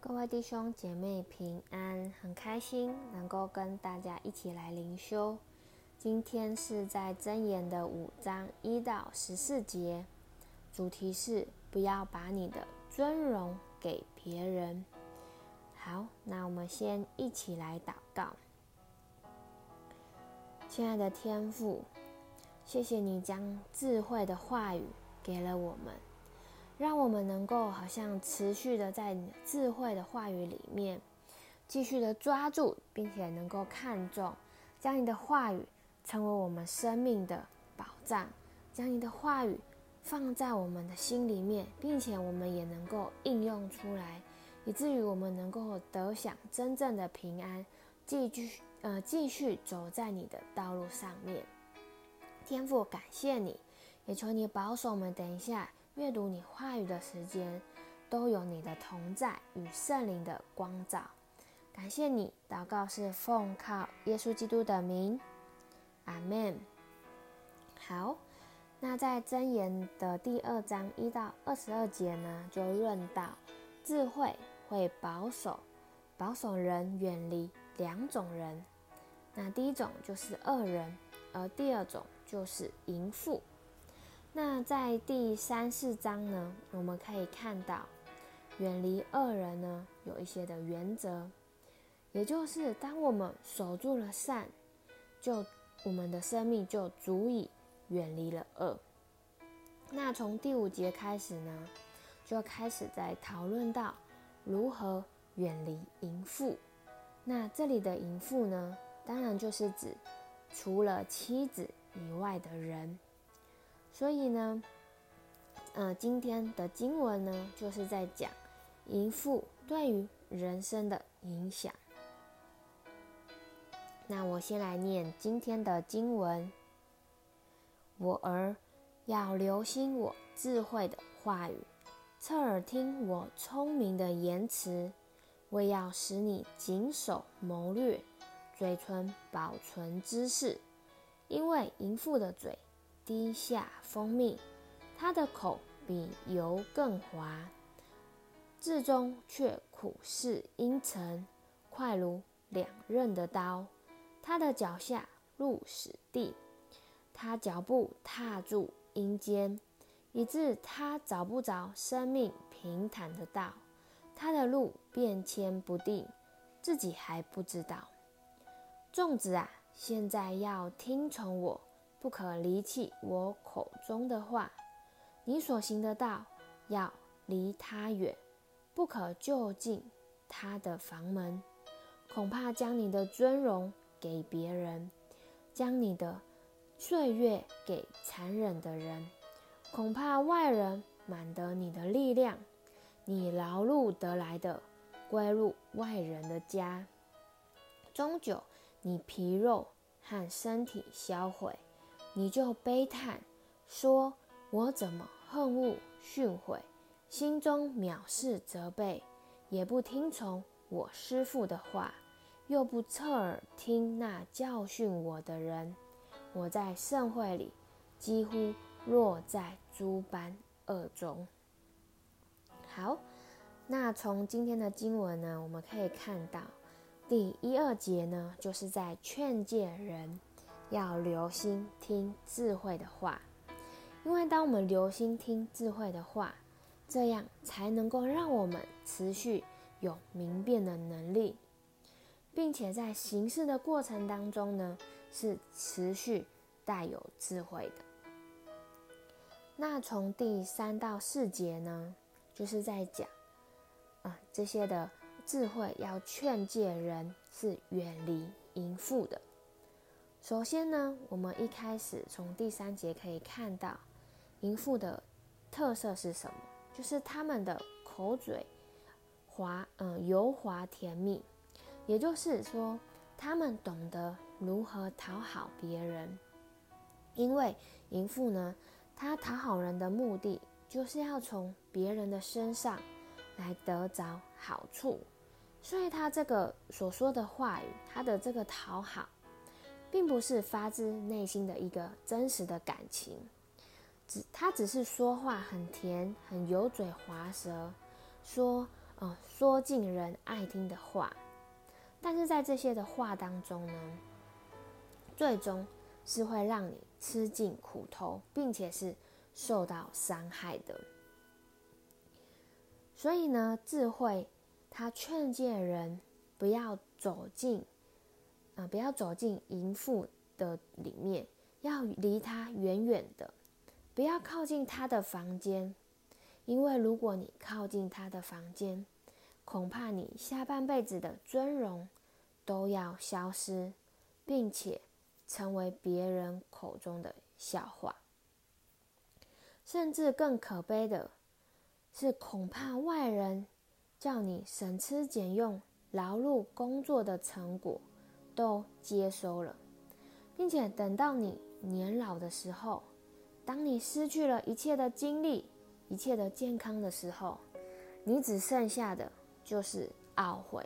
各位弟兄姐妹平安，很开心能够跟大家一起来灵修。今天是在箴言的五章一到十四节，主题是不要把你的尊荣给别人。好，那我们先一起来祷告。亲爱的天父，谢谢你将智慧的话语给了我们。让我们能够好像持续的在你智慧的话语里面，继续的抓住，并且能够看重，将你的话语成为我们生命的宝藏，将你的话语放在我们的心里面，并且我们也能够应用出来，以至于我们能够得享真正的平安，继续呃继续走在你的道路上面。天父，感谢你，也求你保守我们。等一下。阅读你话语的时间，都有你的同在与圣灵的光照。感谢你，祷告是奉靠耶稣基督的名，阿门。好，那在箴言的第二章一到二十二节呢，就论到智慧会保守，保守人远离两种人。那第一种就是恶人，而第二种就是淫妇。那在第三四章呢，我们可以看到，远离恶人呢，有一些的原则，也就是当我们守住了善，就我们的生命就足以远离了恶。那从第五节开始呢，就开始在讨论到如何远离淫妇。那这里的淫妇呢，当然就是指除了妻子以外的人。所以呢，呃，今天的经文呢，就是在讲淫妇对于人生的影响。那我先来念今天的经文：我儿要留心我智慧的话语，侧耳听我聪明的言辞，为要使你谨守谋略，嘴唇保存知识，因为淫妇的嘴。滴下蜂蜜，它的口比油更滑，至中却苦似阴沉，快如两刃的刀。他的脚下入死地，他脚步踏住阴间，以致他找不着生命平坦的道。他的路变迁不定，自己还不知道。粽子啊，现在要听从我。不可离弃我口中的话，你所行的道要离他远，不可就近他的房门，恐怕将你的尊荣给别人，将你的岁月给残忍的人，恐怕外人满得你的力量，你劳碌得来的归入外人的家，终久你皮肉和身体销毁。你就悲叹说：“我怎么恨恶训诲，心中藐视责备，也不听从我师父的话，又不侧耳听那教训我的人。我在盛会里几乎落在诸般恶中。”好，那从今天的经文呢，我们可以看到第一二节呢，就是在劝诫人。要留心听智慧的话，因为当我们留心听智慧的话，这样才能够让我们持续有明辨的能力，并且在行事的过程当中呢，是持续带有智慧的。那从第三到四节呢，就是在讲啊这些的智慧要劝诫人是远离淫妇的。首先呢，我们一开始从第三节可以看到，淫妇的特色是什么？就是他们的口嘴滑，嗯、油滑甜蜜，也就是说，他们懂得如何讨好别人。因为淫妇呢，她讨好人的目的就是要从别人的身上来得着好处，所以她这个所说的话语，她的这个讨好。并不是发自内心的一个真实的感情，只他只是说话很甜，很油嘴滑舌，说呃，说尽人爱听的话。但是在这些的话当中呢，最终是会让你吃尽苦头，并且是受到伤害的。所以呢，智慧它劝诫人不要走进，啊、不要走进淫妇的里面，要离他远远的，不要靠近他的房间，因为如果你靠近他的房间，恐怕你下半辈子的尊荣都要消失，并且成为别人口中的笑话。甚至更可悲的是，恐怕外人叫你省吃俭用、劳碌工作的成果都接收了，并且等到你年老的时候，当你失去了一切的精力、一切的健康的时候，你只剩下的。就是懊悔，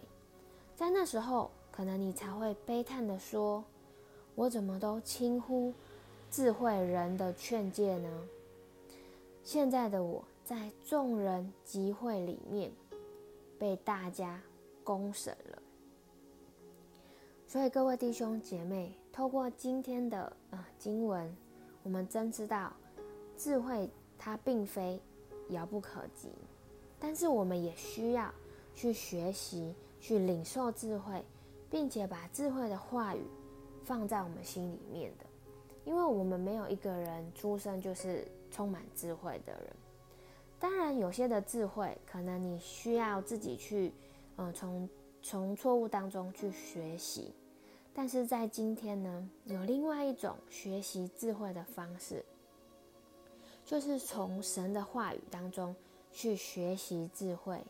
在那时候，可能你才会悲叹地说：“我怎么都轻忽智慧人的劝诫呢？”现在的我在众人集会里面被大家公审了。所以，各位弟兄姐妹，透过今天的呃经文，我们真知道智慧它并非遥不可及，但是我们也需要。去学习，去领受智慧，并且把智慧的话语放在我们心里面的。因为我们没有一个人出生就是充满智慧的人。当然，有些的智慧可能你需要自己去，呃，从从错误当中去学习。但是在今天呢，有另外一种学习智慧的方式，就是从神的话语当中去学习智慧。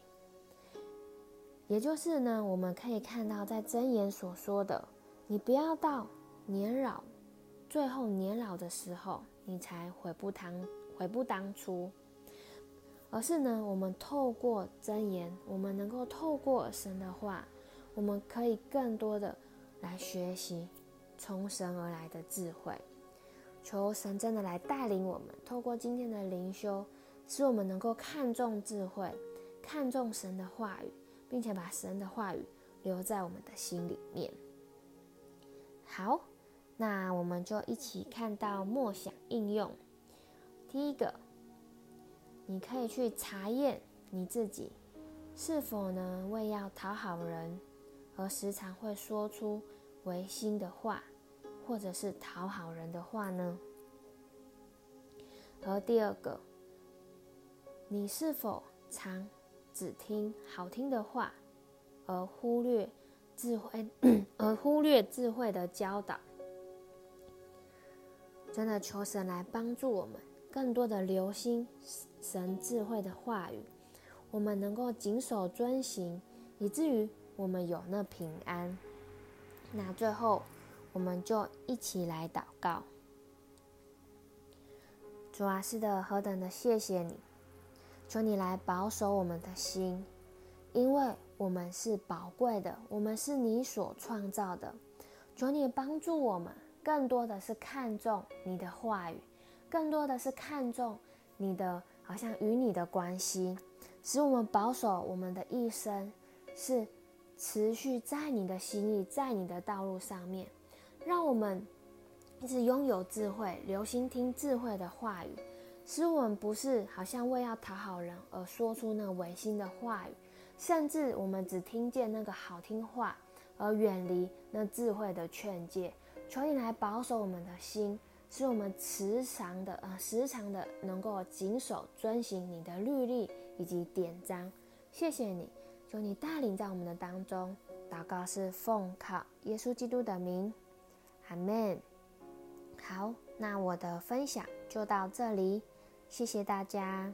也就是呢，我们可以看到，在箴言所说的，你不要到年老，最后年老的时候，你才悔不当悔不当初，而是呢，我们透过真言，我们能够透过神的话，我们可以更多的来学习从神而来的智慧，求神真的来带领我们，透过今天的灵修，使我们能够看重智慧，看重神的话语。并且把神的话语留在我们的心里面。好，那我们就一起看到默想应用。第一个，你可以去查验你自己是否呢，为要讨好人而时常会说出违心的话，或者是讨好人的话呢？而第二个，你是否常只听好听的话，而忽略智慧，而忽略智慧的教导。真的求神来帮助我们，更多的留心神智慧的话语，我们能够谨守遵行，以至于我们有那平安。那最后，我们就一起来祷告。主啊，是的，何等的谢谢你。求你来保守我们的心，因为我们是宝贵的，我们是你所创造的。求你帮助我们，更多的是看重你的话语，更多的是看重你的，好像与你的关系，使我们保守我们的一生是持续在你的心意，在你的道路上面，让我们一直拥有智慧，留心听智慧的话语。使我们不是好像为要讨好人而说出那违心的话语，甚至我们只听见那个好听话，而远离那智慧的劝诫。求你来保守我们的心，使我们时常的呃时常的能够谨守遵行你的律例以及典章。谢谢你，求你带领在我们的当中。祷告是奉靠耶稣基督的名，阿门。好，那我的分享就到这里。谢谢大家。